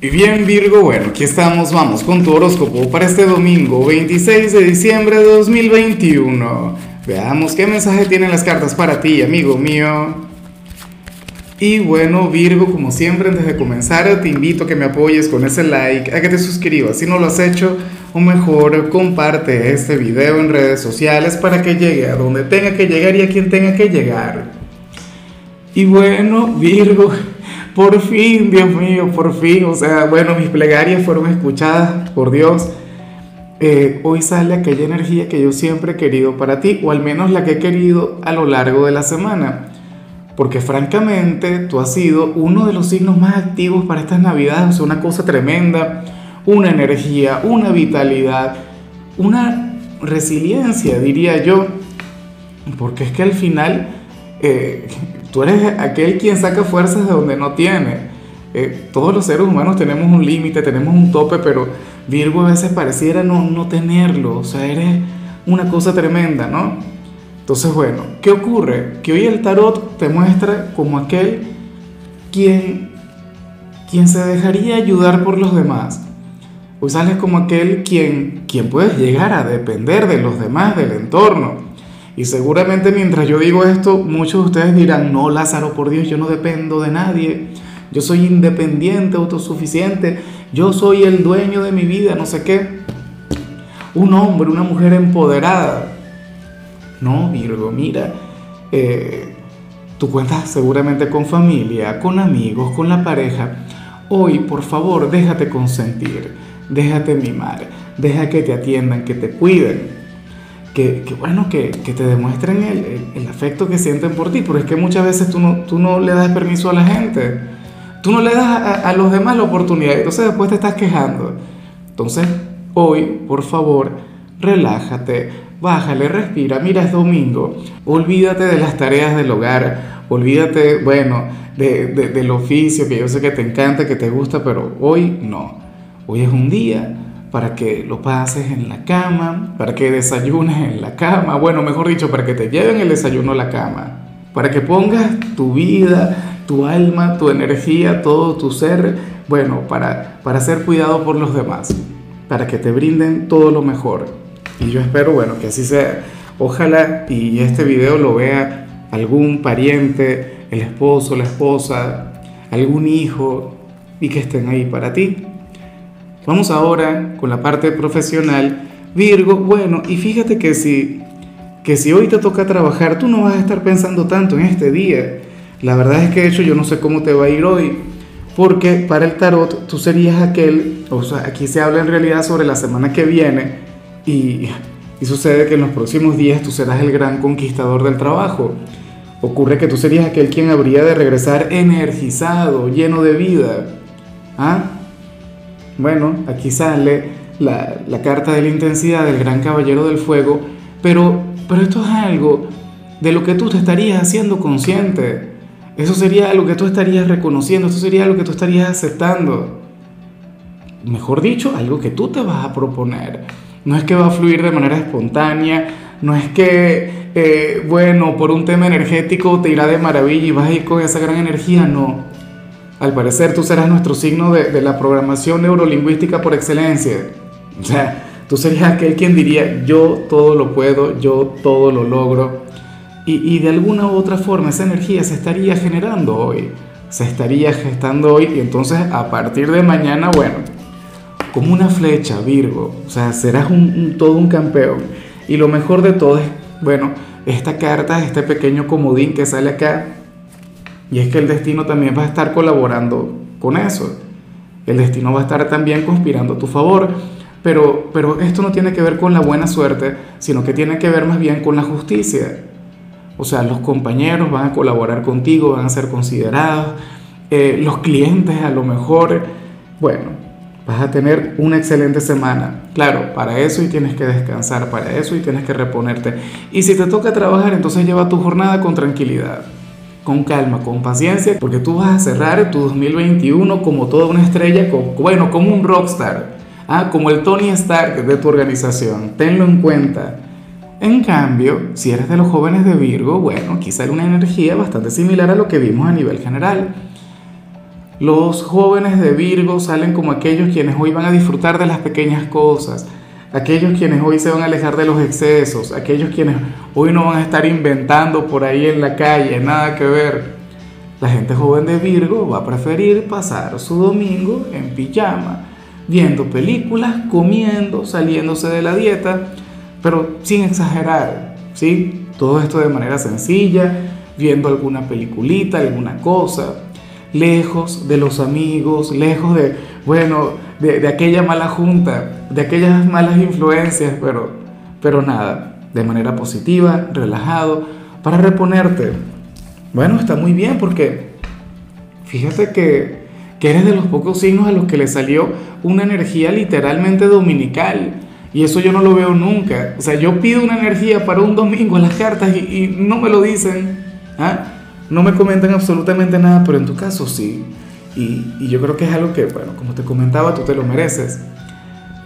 Y bien Virgo, bueno, aquí estamos, vamos con tu horóscopo para este domingo 26 de diciembre de 2021. Veamos qué mensaje tienen las cartas para ti, amigo mío. Y bueno Virgo, como siempre antes de comenzar te invito a que me apoyes con ese like, a que te suscribas si no lo has hecho, o mejor comparte este video en redes sociales para que llegue a donde tenga que llegar y a quien tenga que llegar. Y bueno Virgo, por fin, Dios mío, por fin. O sea, bueno, mis plegarias fueron escuchadas por Dios. Eh, hoy sale aquella energía que yo siempre he querido para ti, o al menos la que he querido a lo largo de la semana. Porque francamente tú has sido uno de los signos más activos para estas navidades, o sea, una cosa tremenda, una energía, una vitalidad, una resiliencia, diría yo. Porque es que al final eh, Tú eres aquel quien saca fuerzas de donde no tiene. Eh, todos los seres humanos tenemos un límite, tenemos un tope, pero Virgo a veces pareciera no, no tenerlo. O sea, eres una cosa tremenda, ¿no? Entonces, bueno, ¿qué ocurre? Que hoy el tarot te muestra como aquel quien, quien se dejaría ayudar por los demás. Hoy sales como aquel quien, quien puedes llegar a depender de los demás, del entorno. Y seguramente mientras yo digo esto, muchos de ustedes dirán, no, Lázaro, por Dios, yo no dependo de nadie. Yo soy independiente, autosuficiente. Yo soy el dueño de mi vida, no sé qué. Un hombre, una mujer empoderada. No, Virgo, mira, eh, tú cuentas seguramente con familia, con amigos, con la pareja. Hoy, por favor, déjate consentir, déjate mimar, deja que te atiendan, que te cuiden que, bueno, que, que, te demuestren el, el, afecto que sienten por ti, pero es que muchas veces tú no, tú no le das permiso a la gente, tú no le das a, los demás la oportunidad, entonces después te estás quejando. Entonces, hoy, por favor, relájate, bájale, respira, mira, es domingo, olvídate de las tareas del hogar, olvídate, bueno, de, del oficio que yo sé que te encanta, que te gusta, pero hoy no, hoy es un día para que lo pases en la cama, para que desayunes en la cama, bueno, mejor dicho, para que te lleven el desayuno a la cama, para que pongas tu vida, tu alma, tu energía, todo tu ser, bueno, para, para ser cuidado por los demás, para que te brinden todo lo mejor. Y yo espero, bueno, que así sea. Ojalá y este video lo vea algún pariente, el esposo, la esposa, algún hijo, y que estén ahí para ti. Vamos ahora con la parte profesional. Virgo, bueno, y fíjate que si, que si hoy te toca trabajar, tú no vas a estar pensando tanto en este día. La verdad es que de hecho yo no sé cómo te va a ir hoy, porque para el tarot tú serías aquel, o sea, aquí se habla en realidad sobre la semana que viene y, y sucede que en los próximos días tú serás el gran conquistador del trabajo. Ocurre que tú serías aquel quien habría de regresar energizado, lleno de vida. ¿Ah? Bueno, aquí sale la, carta de la intensidad del gran caballero del fuego, pero, pero esto es algo de lo que tú te estarías haciendo consciente. Eso sería algo que tú estarías reconociendo, eso sería algo que tú estarías aceptando. Mejor dicho, algo que tú te vas a proponer. No es que va a fluir de manera espontánea, no es que, eh, bueno, por un tema energético te irá de maravilla y vas a ir con esa gran energía, no al parecer tú serás nuestro signo de, la programación neurolingüística por excelencia. O sea, tú serías aquel quien diría, yo todo lo puedo, yo todo lo logro. Y, y de alguna u otra forma esa energía se estaría generando hoy, se estaría gestando hoy y entonces a partir de mañana, bueno, como una flecha, Virgo, o sea, serás un, todo un campeón. Y lo mejor de todo es, bueno, esta carta, este pequeño comodín que sale acá, y es que el destino también va a estar colaborando con eso. El destino va a estar también conspirando a tu favor. Pero, pero esto no tiene que ver con la buena suerte, sino que tiene que ver más bien con la justicia. O sea, los compañeros van a colaborar contigo, van a ser considerados. Eh, los clientes a lo mejor, bueno, vas a tener una excelente semana. Claro, para eso y tienes que descansar, para eso y tienes que reponerte. Y si te toca trabajar, entonces lleva tu jornada con tranquilidad con calma, con paciencia, porque tú vas a cerrar tu 2021 como toda una estrella, como, bueno, como un rockstar, ah, como el Tony Stark de tu organización, tenlo en cuenta. En cambio, si eres de los jóvenes de Virgo, bueno, quizá hay una energía bastante similar a lo que vimos a nivel general. Los jóvenes de Virgo salen como aquellos quienes hoy van a disfrutar de las pequeñas cosas, aquellos quienes hoy se van a alejar de los excesos, aquellos quienes hoy no van a estar inventando por ahí en la calle, nada que ver. La gente joven de Virgo va a preferir pasar su domingo en pijama, viendo películas, comiendo, saliéndose de la dieta, pero sin exagerar, ¿sí? Todo esto de manera sencilla, viendo alguna peliculita, alguna cosa, lejos de los amigos, lejos de, bueno, de, aquella mala junta, de aquellas malas influencias, pero, pero nada, de manera positiva, relajado, para reponerte. Bueno, está muy bien porque fíjate que, que eres de los pocos signos a los que le salió una energía literalmente dominical. Y eso yo no lo veo nunca. O sea, yo pido una energía para un domingo en las cartas y, no me lo dicen. ¿ah? No me comentan absolutamente nada, pero en tu caso sí. Y, yo creo que es algo que, bueno, como te comentaba, tú te lo mereces.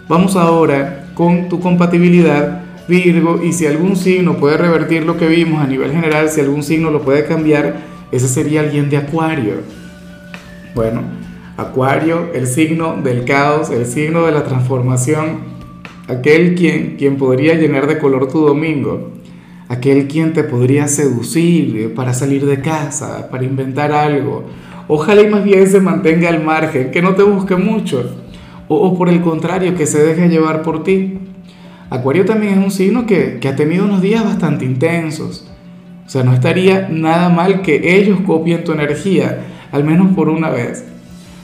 Vamos ahora con tu compatibilidad, Virgo, y si algún signo puede revertir lo que vimos a nivel general, si algún signo lo puede cambiar, ese sería alguien de Acuario. Bueno, Acuario, el signo del caos, el signo de la transformación, aquel quien, quien podría llenar de color tu domingo, aquel quien te podría seducir para salir de casa, para inventar algo. Ojalá y más bien se mantenga al margen, que no te busque mucho, o, por el contrario, que se deje llevar por ti. Acuario también es un signo que, que ha tenido unos días bastante intensos. O sea, no estaría nada mal que ellos copien tu energía, al menos por una vez.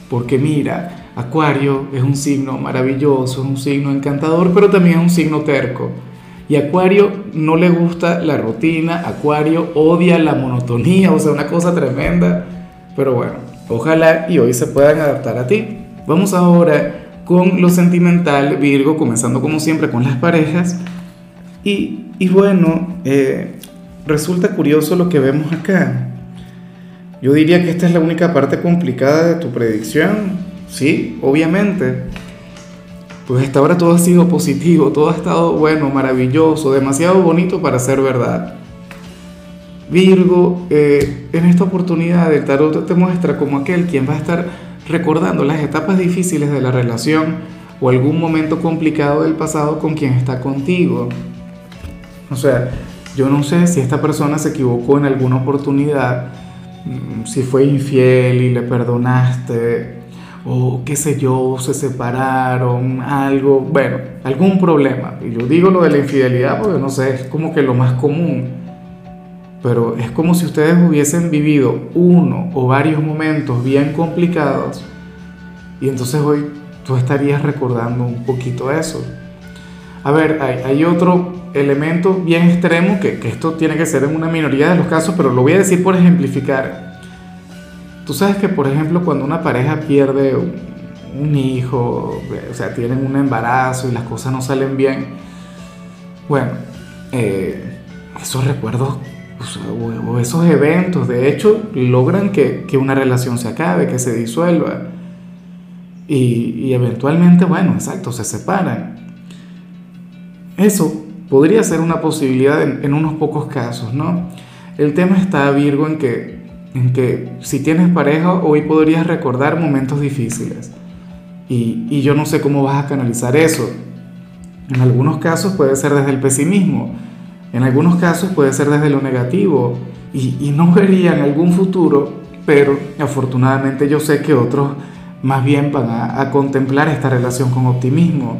Porque mira, Acuario es un signo maravilloso, es un signo encantador, pero también es un signo terco. Y Acuario no le gusta la rutina, Acuario odia la monotonía, o sea, una cosa tremenda. Pero bueno, ojalá y hoy se puedan adaptar a ti. Vamos ahora con lo sentimental, Virgo, comenzando como siempre con las parejas. Y, y bueno, eh, resulta curioso lo que vemos acá. Yo diría que esta es la única parte complicada de tu predicción Sí, obviamente. Pues hasta ahora todo ha sido positivo, todo ha estado bueno, maravilloso, demasiado bonito para ser verdad. Virgo, eh, en esta oportunidad el tarot te muestra como aquel quien va a estar recordando las etapas difíciles de la relación o algún momento complicado del pasado con quien está contigo. O sea, yo no sé si esta persona se equivocó en alguna oportunidad, mm, si fue infiel y le perdonaste, o qué sé yo, se separaron, algo, bueno, algún problema. Y yo digo lo de la infidelidad porque no sé, es como que lo más común. Pero es como si ustedes hubiesen vivido uno o varios momentos bien complicados y entonces hoy tú estarías recordando un poquito eso. A ver, hay, hay otro elemento bien extremo que, que esto tiene que ser en una minoría de los casos, pero lo voy a decir por ejemplificar Tú sabes que, por ejemplo, cuando una pareja pierde un, hijo, o sea, tienen un embarazo y las cosas no salen bien, bueno, eh, esos recuerdos o, esos eventos, de hecho, logran que, una relación se acabe, que se disuelva. Y, eventualmente, bueno, exacto, se separan. Eso podría ser una posibilidad en, en unos pocos casos, ¿no? El tema está, Virgo, en que en que si tienes pareja hoy podrías recordar momentos difíciles y, yo no sé cómo vas a canalizar eso. En algunos casos puede ser desde el pesimismo, en algunos casos puede ser desde lo negativo y, y no vería en algún futuro, pero afortunadamente yo sé que otros más bien van a, a contemplar esta relación con optimismo.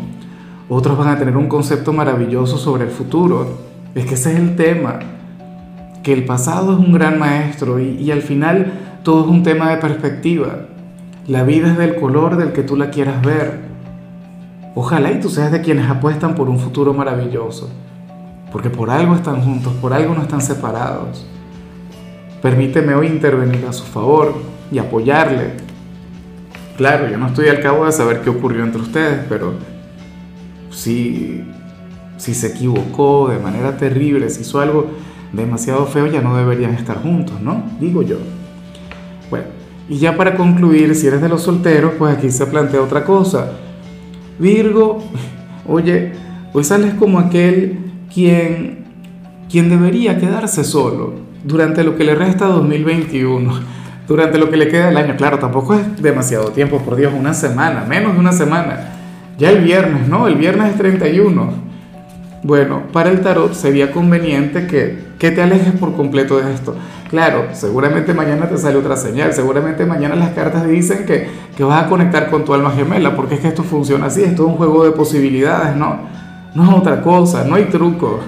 Otros van a tener un concepto maravilloso sobre el futuro. Es que ese es el tema que el pasado es un gran maestro y, al final todo es un tema de perspectiva. La vida es del color del que tú la quieras ver. Ojalá y tú seas de quienes apuestan por un futuro maravilloso, porque por algo están juntos, por algo no están separados. Permíteme hoy intervenir a su favor y apoyarle. Claro, yo no estoy al cabo de saber qué ocurrió entre ustedes, pero si, si se equivocó de manera terrible, si hizo algo demasiado feo, ya no deberían estar juntos, ¿no? Digo yo. Bueno, y ya para concluir, si eres de los solteros, pues aquí se plantea otra cosa. Virgo, oye, hoy sales como aquel quien, quien debería quedarse solo durante lo que le resta 2021. durante lo que le queda del año. Claro, tampoco es demasiado tiempo, por Dios, una semana, menos de una semana. Ya el viernes, ¿no? El viernes es 31. Bueno, para el tarot sería conveniente que, que te alejes por completo de esto. Claro, seguramente mañana te sale otra señal, seguramente mañana las cartas dicen que, que vas a conectar con tu alma gemela, porque es que esto funciona así, esto es un juego de posibilidades, ¿no? No es otra cosa, no hay trucos.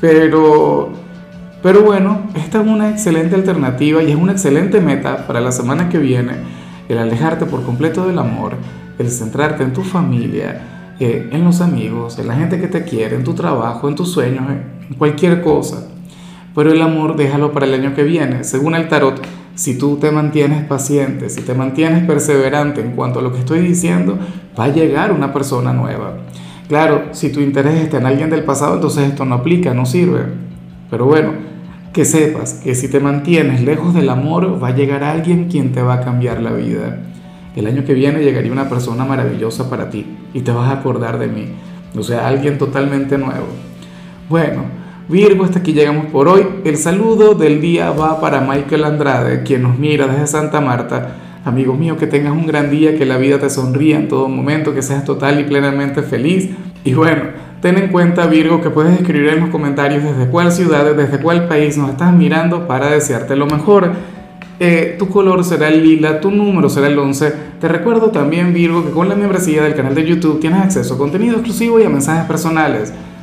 Pero, pero bueno, esta es una excelente alternativa y es una excelente meta para la semana que viene, el alejarte por completo del amor, el centrarte en tu familia, eh, en los amigos, en la gente que te quiere, en tu trabajo, en tus sueños, en cualquier cosa. Pero el amor déjalo para el año que viene. Según el tarot, si tú te mantienes paciente, si te mantienes perseverante en cuanto a lo que estoy diciendo, va a llegar una persona nueva. Claro, si tu interés está en alguien del pasado, entonces esto no aplica, no sirve. Pero bueno, que sepas que si te mantienes lejos del amor, va a llegar alguien quien te va a cambiar la vida el año que viene llegaría una persona maravillosa para ti y te vas a acordar de mí. O sea, alguien totalmente nuevo. Bueno, Virgo, hasta aquí llegamos por hoy. El saludo del día va para Michael Andrade, quien nos mira desde Santa Marta. Amigo mío, que tengas un gran día, que la vida te sonría en todo momento, que seas total y plenamente feliz. Y bueno, ten en cuenta, Virgo, que puedes escribir en los comentarios desde cuál ciudad, desde cuál país nos estás mirando para desearte lo mejor. Eh, tu color será el lila, tu número será el 11. Te recuerdo también, Virgo, que con la membresía del canal de YouTube tienes acceso a contenido exclusivo y a mensajes personales.